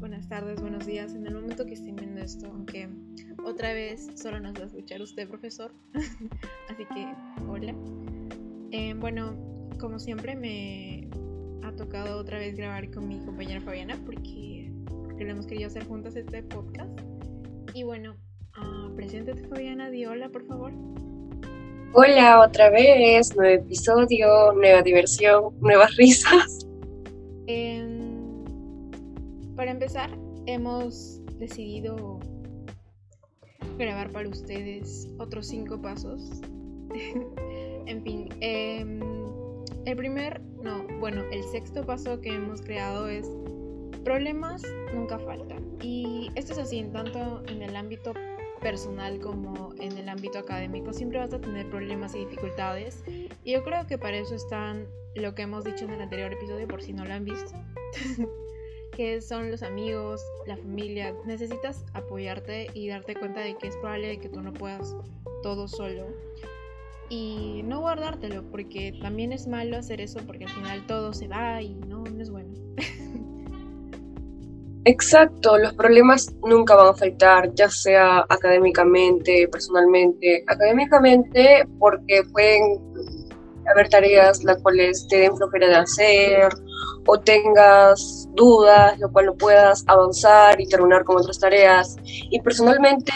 buenas tardes, buenos días en el momento que estén viendo esto, aunque otra vez solo nos va a escuchar usted, profesor. Así que, hola. Eh, bueno, como siempre me ha tocado otra vez grabar con mi compañera Fabiana porque, porque lo hemos querido hacer juntas este podcast. Y bueno, uh, preséntate Fabiana, di hola por favor. Hola otra vez, nuevo episodio, nueva diversión, nuevas risas. Para empezar, hemos decidido grabar para ustedes otros cinco pasos. en fin, em, el primer, no, bueno, el sexto paso que hemos creado es problemas nunca faltan. Y esto es así, tanto en el ámbito personal como en el ámbito académico, siempre vas a tener problemas y dificultades. Y yo creo que para eso están lo que hemos dicho en el anterior episodio, por si no lo han visto, que son los amigos, la familia. Necesitas apoyarte y darte cuenta de que es probable que tú no puedas todo solo. Y no guardártelo, porque también es malo hacer eso, porque al final todo se va y no, no es bueno. Exacto, los problemas nunca van a faltar, ya sea académicamente, personalmente. Académicamente porque pueden haber tareas las cuales te den flojera de hacer o tengas dudas, lo cual no puedas avanzar y terminar con otras tareas. Y personalmente,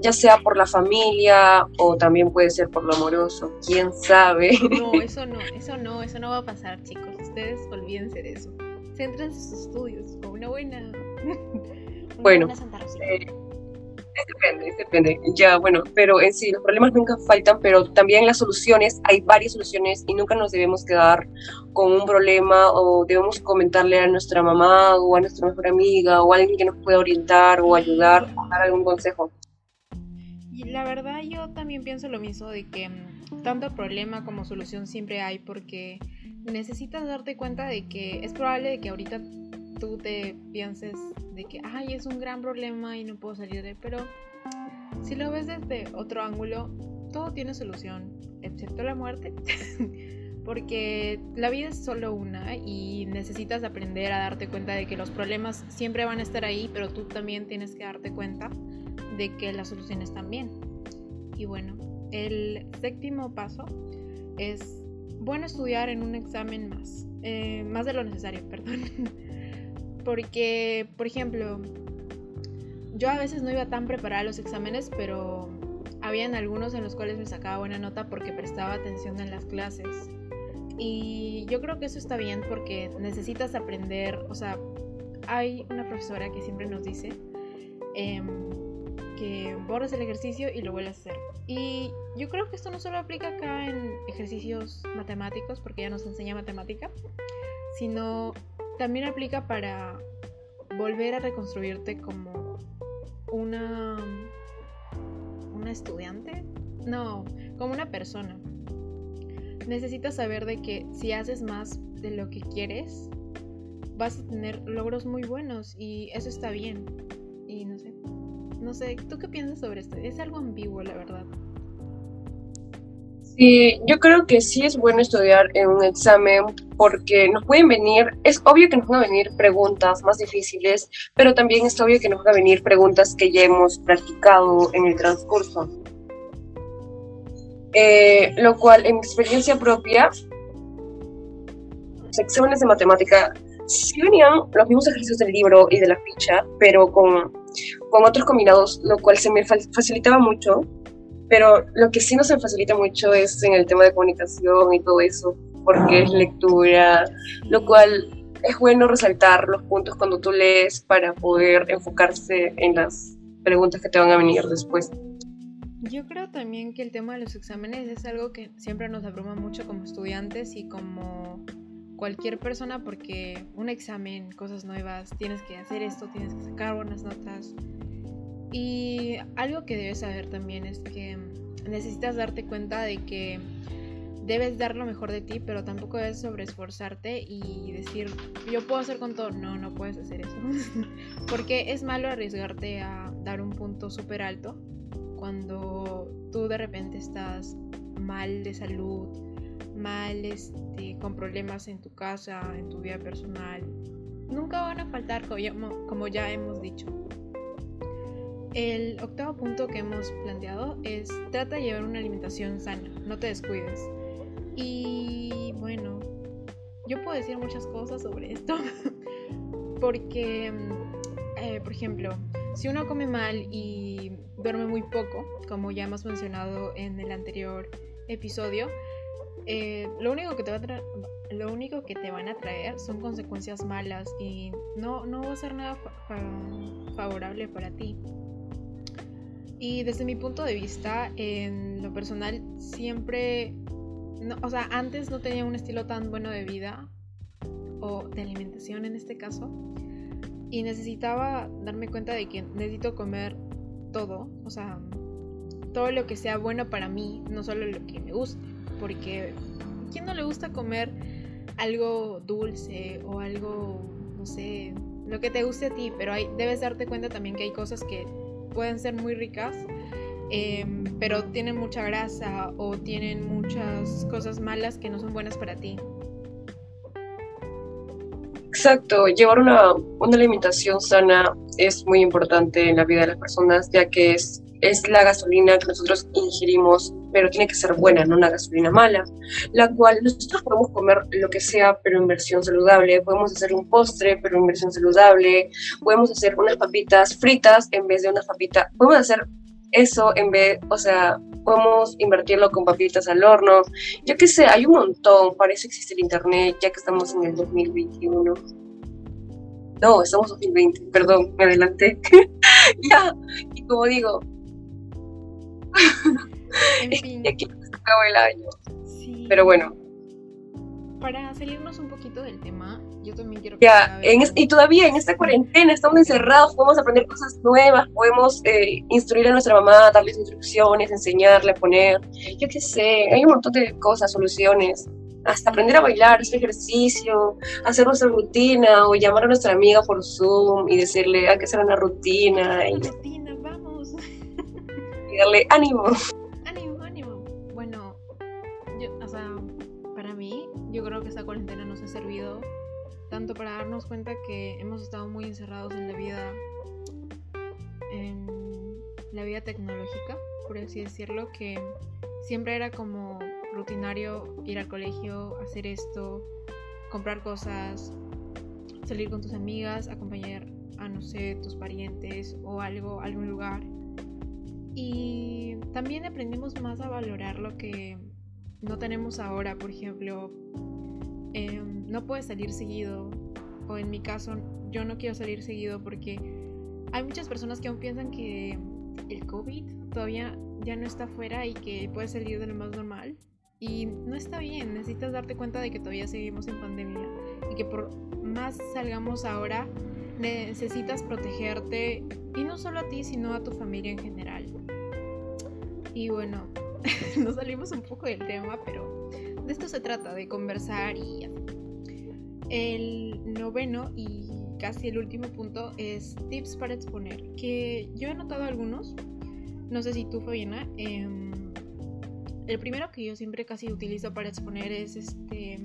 ya sea por la familia o también puede ser por lo amoroso, quién sabe. No, eso no, eso no, eso no va a pasar, chicos. Ustedes olvídense de eso. Centren sus estudios con una buena bueno, eh, depende, depende. Ya, bueno, pero en sí, los problemas nunca faltan, pero también las soluciones, hay varias soluciones y nunca nos debemos quedar con un problema o debemos comentarle a nuestra mamá o a nuestra mejor amiga o a alguien que nos pueda orientar o ayudar o dar algún consejo. Y la verdad yo también pienso lo mismo de que mm, tanto problema como solución siempre hay porque necesitas darte cuenta de que es probable que ahorita tú te pienses de que, ay, es un gran problema y no puedo salir de él, pero si lo ves desde otro ángulo, todo tiene solución, excepto la muerte. Porque la vida es solo una y necesitas aprender a darte cuenta de que los problemas siempre van a estar ahí, pero tú también tienes que darte cuenta de que las soluciones también. Y bueno, el séptimo paso es bueno estudiar en un examen más, eh, más de lo necesario, perdón. Porque, por ejemplo, yo a veces no iba tan preparada a los exámenes, pero habían algunos en los cuales me sacaba buena nota porque prestaba atención en las clases. Y yo creo que eso está bien porque necesitas aprender, o sea, hay una profesora que siempre nos dice em, que borres el ejercicio y lo vuelves a hacer. Y yo creo que esto no solo aplica acá en ejercicios matemáticos, porque ya nos enseña matemática, sino también aplica para volver a reconstruirte como una una estudiante, no, como una persona. Necesitas saber de que si haces más de lo que quieres, vas a tener logros muy buenos y eso está bien. Y no sé, no sé, ¿tú qué piensas sobre esto? Es algo ambiguo, la verdad. Sí, yo creo que sí es bueno estudiar en un examen porque nos pueden venir, es obvio que nos van a venir preguntas más difíciles, pero también es obvio que nos van a venir preguntas que ya hemos practicado en el transcurso. Eh, lo cual, en mi experiencia propia, los exámenes de matemática sí venían los mismos ejercicios del libro y de la ficha, pero con, con otros combinados, lo cual se me facilitaba mucho pero lo que sí nos facilita mucho es en el tema de comunicación y todo eso, porque es lectura, lo cual es bueno resaltar los puntos cuando tú lees para poder enfocarse en las preguntas que te van a venir después. Yo creo también que el tema de los exámenes es algo que siempre nos abruma mucho como estudiantes y como cualquier persona porque un examen, cosas nuevas, tienes que hacer esto, tienes que sacar buenas notas, y algo que debes saber también es que necesitas darte cuenta de que debes dar lo mejor de ti, pero tampoco debes sobreesforzarte y decir, yo puedo hacer con todo. No, no puedes hacer eso. Porque es malo arriesgarte a dar un punto súper alto cuando tú de repente estás mal de salud, mal este, con problemas en tu casa, en tu vida personal, nunca van a faltar, como ya hemos dicho. El octavo punto que hemos planteado es trata de llevar una alimentación sana, no te descuides. Y bueno, yo puedo decir muchas cosas sobre esto, porque, eh, por ejemplo, si uno come mal y duerme muy poco, como ya hemos mencionado en el anterior episodio, eh, lo, único que te va a lo único que te van a traer son consecuencias malas y no, no va a ser nada favorable para ti. Y desde mi punto de vista, en lo personal, siempre, o sea, antes no tenía un estilo tan bueno de vida o de alimentación en este caso. Y necesitaba darme cuenta de que necesito comer todo, o sea, todo lo que sea bueno para mí, no solo lo que me guste, porque ¿a quién no le gusta comer algo dulce o algo, no sé, lo que te guste a ti? Pero hay, debes darte cuenta también que hay cosas que pueden ser muy ricas, em, pero tienen mucha grasa o tienen muchas cosas malas que no son buenas para ti. Exacto, llevar una, una alimentación sana es muy importante en la vida de las personas, ya que es, es la gasolina que nosotros ingerimos, pero tiene que ser buena, no una gasolina mala, la cual nosotros podemos comer lo que sea, pero en versión saludable, podemos hacer un postre, pero en versión saludable, podemos hacer unas papitas fritas en vez de una papita, podemos hacer eso en vez, o sea, podemos invertirlo con papitas al horno. Yo qué sé, hay un montón, parece que existe el internet, ya que estamos en el 2021. No, estamos en 2020, perdón, me adelanté. ya, y como digo, en fin. aquí se acabó el año. Sí. Pero bueno. Para salirnos un poquito del tema, yo también quiero... Ya, y todavía en esta cuarentena estamos encerrados, podemos aprender cosas nuevas, podemos eh, instruir a nuestra mamá, darles instrucciones, enseñarle a poner, yo qué sé, hay un montón de cosas, soluciones. Hasta aprender a bailar, hacer ejercicio, hacer nuestra rutina o llamar a nuestra amiga por Zoom y decirle hay que hacer una rutina. Y. Y darle ánimo. Ánimo, ánimo. Bueno, yo, o sea, para mí, yo creo que esta cuarentena nos ha servido tanto para darnos cuenta que hemos estado muy encerrados en la vida en la vida tecnológica, por así decirlo, que siempre era como rutinario ir al colegio, hacer esto, comprar cosas, salir con tus amigas, acompañar a no sé, tus parientes o algo, algún lugar. Y también aprendimos más a valorar lo que no tenemos ahora, por ejemplo, Em, no puedes salir seguido, o en mi caso yo no quiero salir seguido porque hay muchas personas que aún piensan que el COVID todavía ya no está fuera y que puedes salir de lo más normal. Y no está bien, necesitas darte cuenta de que todavía seguimos en pandemia y que por más salgamos ahora, necesitas protegerte y no solo a ti, sino a tu familia en general. Y bueno, nos salimos un poco del tema, pero de esto se trata, de conversar y El noveno y casi el último punto es tips para exponer, que yo he notado algunos, no sé si tú, Fabiana. Em, el primero que yo siempre casi utilizo para exponer es este.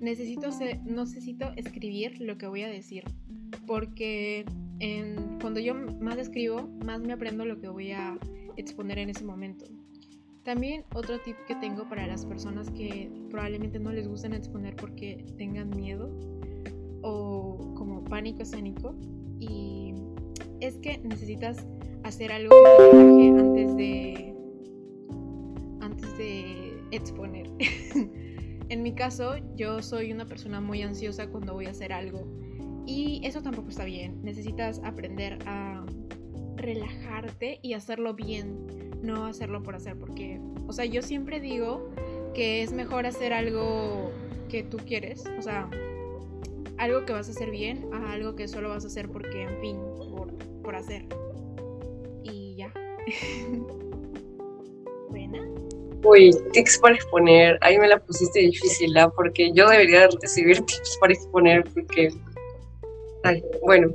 Necesito, necesito escribir lo que voy a decir. Porque cuando yo más escribo, más me aprendo lo que voy a exponer en ese momento. También otro tip que tengo para las personas que probablemente no les gusten exponer porque tengan miedo o como pánico escénico y es que necesitas hacer algo que te antes de antes de exponer. en mi caso, yo soy una persona muy ansiosa cuando voy a hacer algo y eso tampoco está bien. Necesitas aprender a relajarte y hacerlo bien, no hacerlo por hacer, porque, o sea, yo siempre digo que es mejor hacer algo que tú quieres, o sea, algo que vas a hacer bien a algo que solo vas a hacer porque, en fin, por, por hacer. Y ya. Buena. Uy, tips para exponer, ahí me la pusiste difícil, ¿ah? Porque yo debería recibir tips para exponer, porque... Bueno,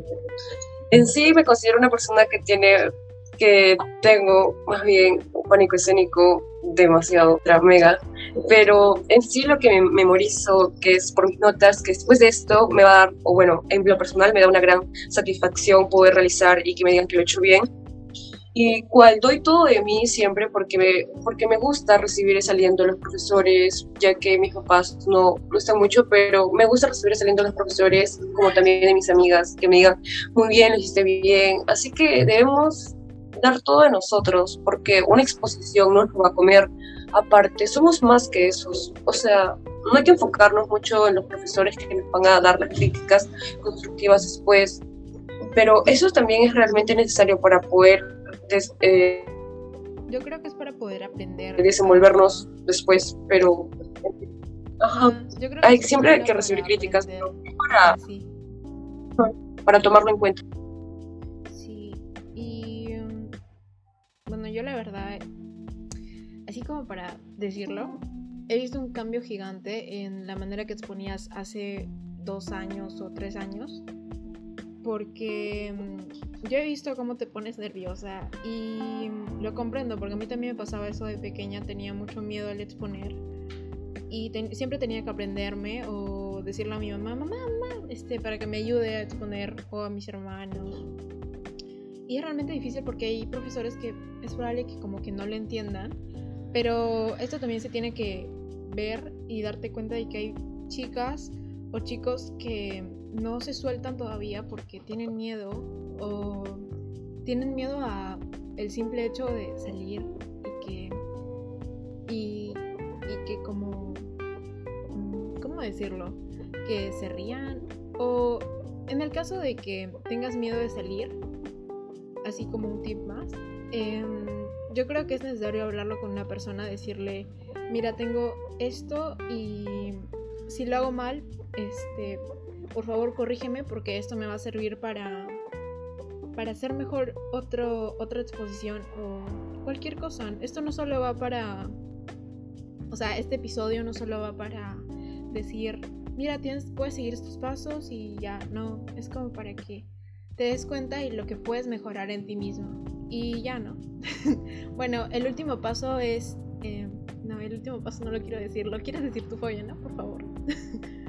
en sí me considero una persona que tiene, que tengo más bien un pánico escénico demasiado mega. pero en sí lo que me memorizo, que es por mis notas, que después de esto me va a dar, o bueno, en lo personal me da una gran satisfacción poder realizar y que me digan que lo he hecho bien. Y cual doy todo de mí siempre porque me, porque me gusta recibir ese aliento de los profesores, ya que mis papás no gustan mucho, pero me gusta recibir ese aliento de los profesores, como también de mis amigas, que me digan, muy bien, lo hiciste bien. Así que debemos dar todo de nosotros, porque una exposición no nos va a comer aparte, somos más que esos. O sea, no hay que enfocarnos mucho en los profesores que nos van a dar las críticas constructivas después, pero eso también es realmente necesario para poder... Eh, Yo creo que es para poder aprender. Desenvolvernos después, pero... Ajá. hay, siempre hay que recibir críticas para, para tomarlo en cuenta. Sí, y um, bueno, yo la verdad así como para decirlo, he visto un cambio gigante en la manera que exponías hace dos años o tres años. Porque mm, yo he visto cómo te pones nerviosa y lo comprendo, porque a mí también me pasaba eso de pequeña, tenía mucho miedo al exponer y siempre tenía que aprenderme o decirle a mi mamá, mamá, mamá, este, para que me ayude a exponer o a mis hermanos. Y es realmente difícil porque hay profesores que es probable que como que no lo entiendan pero esto también se tiene que ver y darte cuenta de que hay chicas o chicos que no se sueltan todavía porque tienen miedo o tienen miedo a el simple hecho de salir y que y, que como cómo decirlo que se rían o en el caso de que tengas miedo de salir así como un tip más eh, yo creo que es necesario hablarlo con una persona, decirle, mira, tengo esto y si lo hago mal, este, por favor corrígeme porque esto me va a servir para, para hacer mejor otro, otra exposición o cualquier cosa. Esto no solo va para, o sea, este episodio no solo va para decir, mira, tienes, puedes seguir estos pasos y ya, no, es como para que te des cuenta y lo que puedes mejorar en ti mismo y ya no. bueno, el último paso es... Eh, no, el último paso no lo quiero decir. ¿Lo quieres decir tú, Fabiana? Por favor.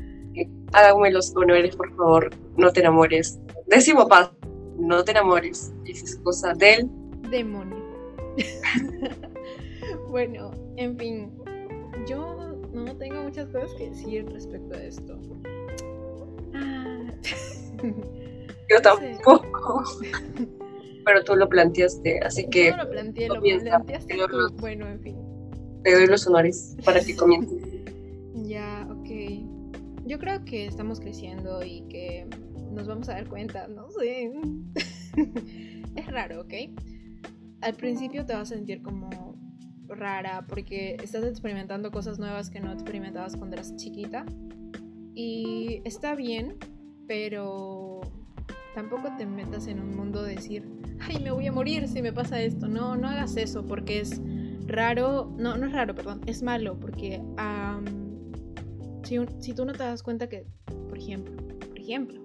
Hágame los honores, por favor. No te enamores. Décimo paso. No te enamores. Esa es cosa del... Demonio. bueno, en fin. Yo no tengo muchas cosas que decir respecto a esto. Ah. Yo tampoco. pero tú lo planteaste, así que... Yo lo planteé, lo planteaste tú. bueno, en fin. Te doy los honores para que comience. Yo creo que estamos creciendo y que nos vamos a dar cuenta, no sé. es raro, ¿ok? Al principio te vas a sentir como rara porque estás experimentando cosas nuevas que no experimentabas cuando eras chiquita. Y está bien, pero tampoco te metas en un mundo de decir, ay, me voy a morir si me pasa esto. No, no hagas eso porque es raro, no, no es raro, perdón, es malo porque si, tú no te das cuenta que, por ejemplo, por ejemplo,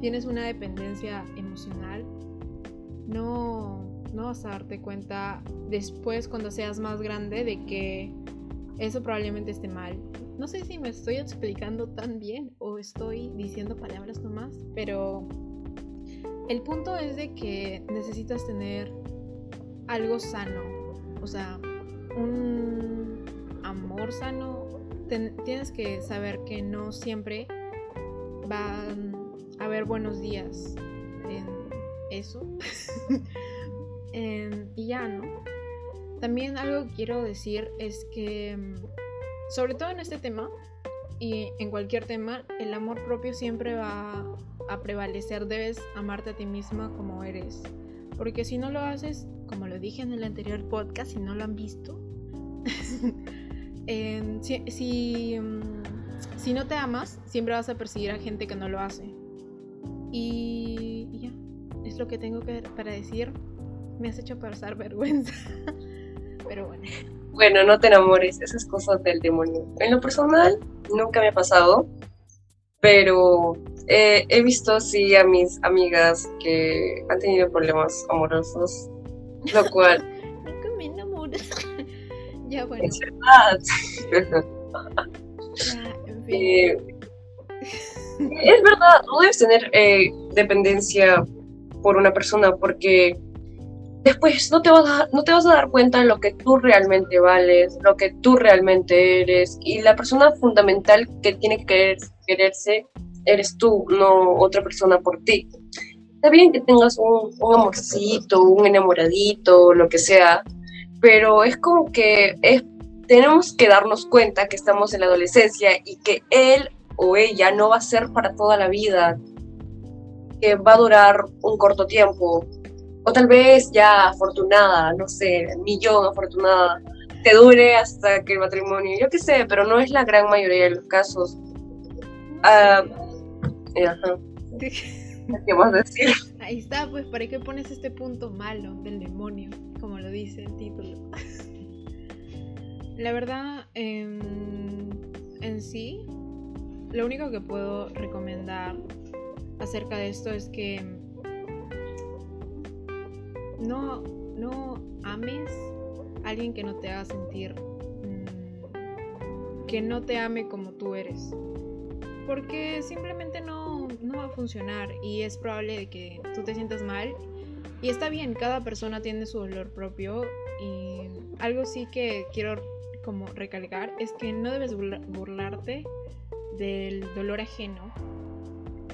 tienes una dependencia emocional, no, no vas a darte cuenta después cuando seas más grande de que eso probablemente esté mal. No sé si me estoy explicando tan bien o estoy diciendo palabras nomás, pero el punto es de que necesitas tener algo sano, o sea, un amor sano. Tienes que saber que no siempre van a haber buenos días en eso. y ya, ¿no? También algo que quiero decir es que, sobre todo en este tema y en cualquier tema, el amor propio siempre va a prevalecer, debes amarte a ti misma como eres. Porque si no lo haces, como lo dije en el anterior podcast, si no lo han visto, si, mm, si, no te amas, siempre vas a perseguir a gente que no lo hace. Y, ya, es lo que tengo que, para decir. Me has hecho pasar vergüenza. Pero bueno. Bueno, no te enamores, esas cosas del demonio. En lo personal, nunca me ha pasado, pero eh, he visto sí a mis amigas que han tenido problemas amorosos, lo cual... Nunca me enamoro. Ya, bueno. Es verdad. Ya, en fin. Eh, es verdad, no debes tener eh, dependencia por una persona porque después no te, vas a, no te vas a dar cuenta de lo que tú realmente vales, lo que tú realmente eres y la persona fundamental que tiene que querer, quererse eres tú, no otra persona por ti. Está bien que tengas un, un amorcito, un enamoradito, lo que sea, pero es como que es, tenemos que darnos cuenta que estamos en la adolescencia y que él o ella no va a ser para toda la vida, que va a durar un corto tiempo, o tal vez ya afortunada, no sé, millón afortunada, te dure hasta que el matrimonio, yo qué sé, pero no es la gran mayoría de los casos. Eh, ajá. ¿Qué más decir? Ahí está, pues, ¿para qué pones este punto malo del demonio? Como lo dice el título. La verdad, em, en sí, lo único que puedo recomendar acerca de esto es que no, no ames a alguien que no te haga sentir mm, que no te ame como tú eres. Porque simplemente no, no va a funcionar y es probable de que tú te sientas mal. Y está bien, cada persona tiene su dolor propio y algo sí que quiero como recalcar es que no debes burla- burlarte del dolor ajeno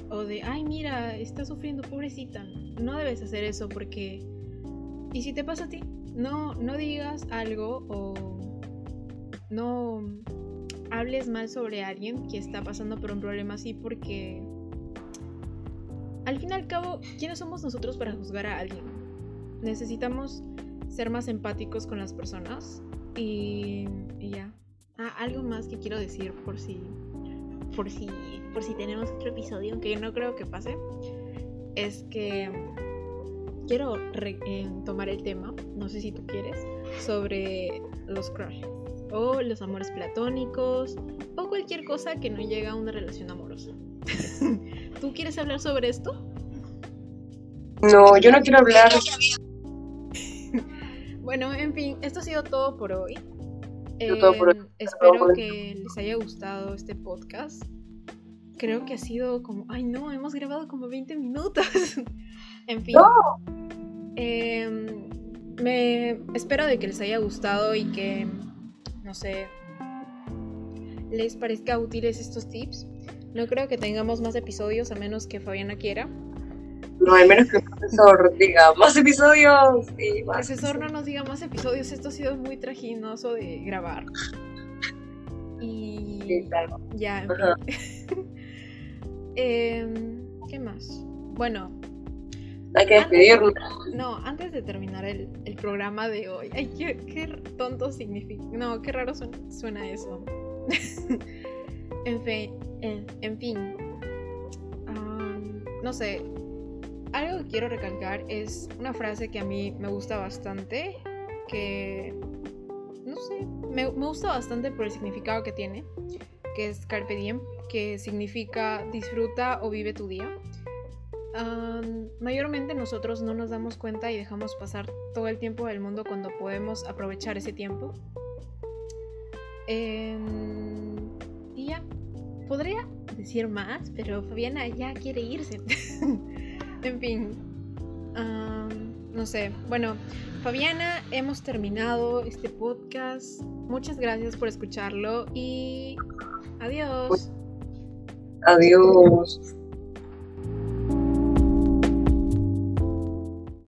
o de, ay mira, está sufriendo, pobrecita. No debes hacer eso porque... ¿Y si te pasa a ti? No, no digas algo o no hables mal sobre alguien que está pasando por un problema así porque... Al fin y al cabo, ¿quiénes somos nosotros para juzgar a alguien? Necesitamos ser más empáticos con las personas y, ya. Ah, algo más que quiero decir por si por si por si tenemos otro episodio, aunque no creo que pase, es que quiero eh, tomar el tema, no sé si tú quieres, sobre los crushes o los amores platónicos o cualquier cosa que no llega a una relación amorosa. ¿Tú quieres hablar sobre esto? No, yo no quiero hablar. Bueno, en fin, esto ha sido todo por hoy. sido todo por Eh, espero que les haya gustado este podcast. Creo que ha sido como, ay no, hemos grabado como 20 minutos. en fin. Em, me espero de que les haya gustado y que, no sé, les parezca útiles estos tips. No creo que tengamos más episodios a menos que Fabiana quiera. No, al menos que el profesor diga más episodios y El más. profesor no nos diga más episodios. Esto ha sido muy traginoso de grabar. Y Sí, claro. ya. Em, ¿Qué más? Bueno, Hay que despedirnos. no, antes de terminar el, el programa de hoy. Ay, qué, qué tonto significa. No, qué raro suena, suena eso. en fin, en, fin. No sé. Algo que quiero recalcar es una frase que a mí me gusta bastante. Que. No sé. Me, me gusta bastante por el significado que tiene. Que es Carpe Diem. Que significa disfruta o vive tu día. Mayormente nosotros no nos damos cuenta y dejamos pasar todo el tiempo del mundo cuando podemos aprovechar ese tiempo. Em, ya, podría decir más, pero Fabiana ya quiere irse. en fin, no sé. Bueno, Fabiana, hemos terminado este podcast. Muchas gracias por escucharlo y adiós. Adiós.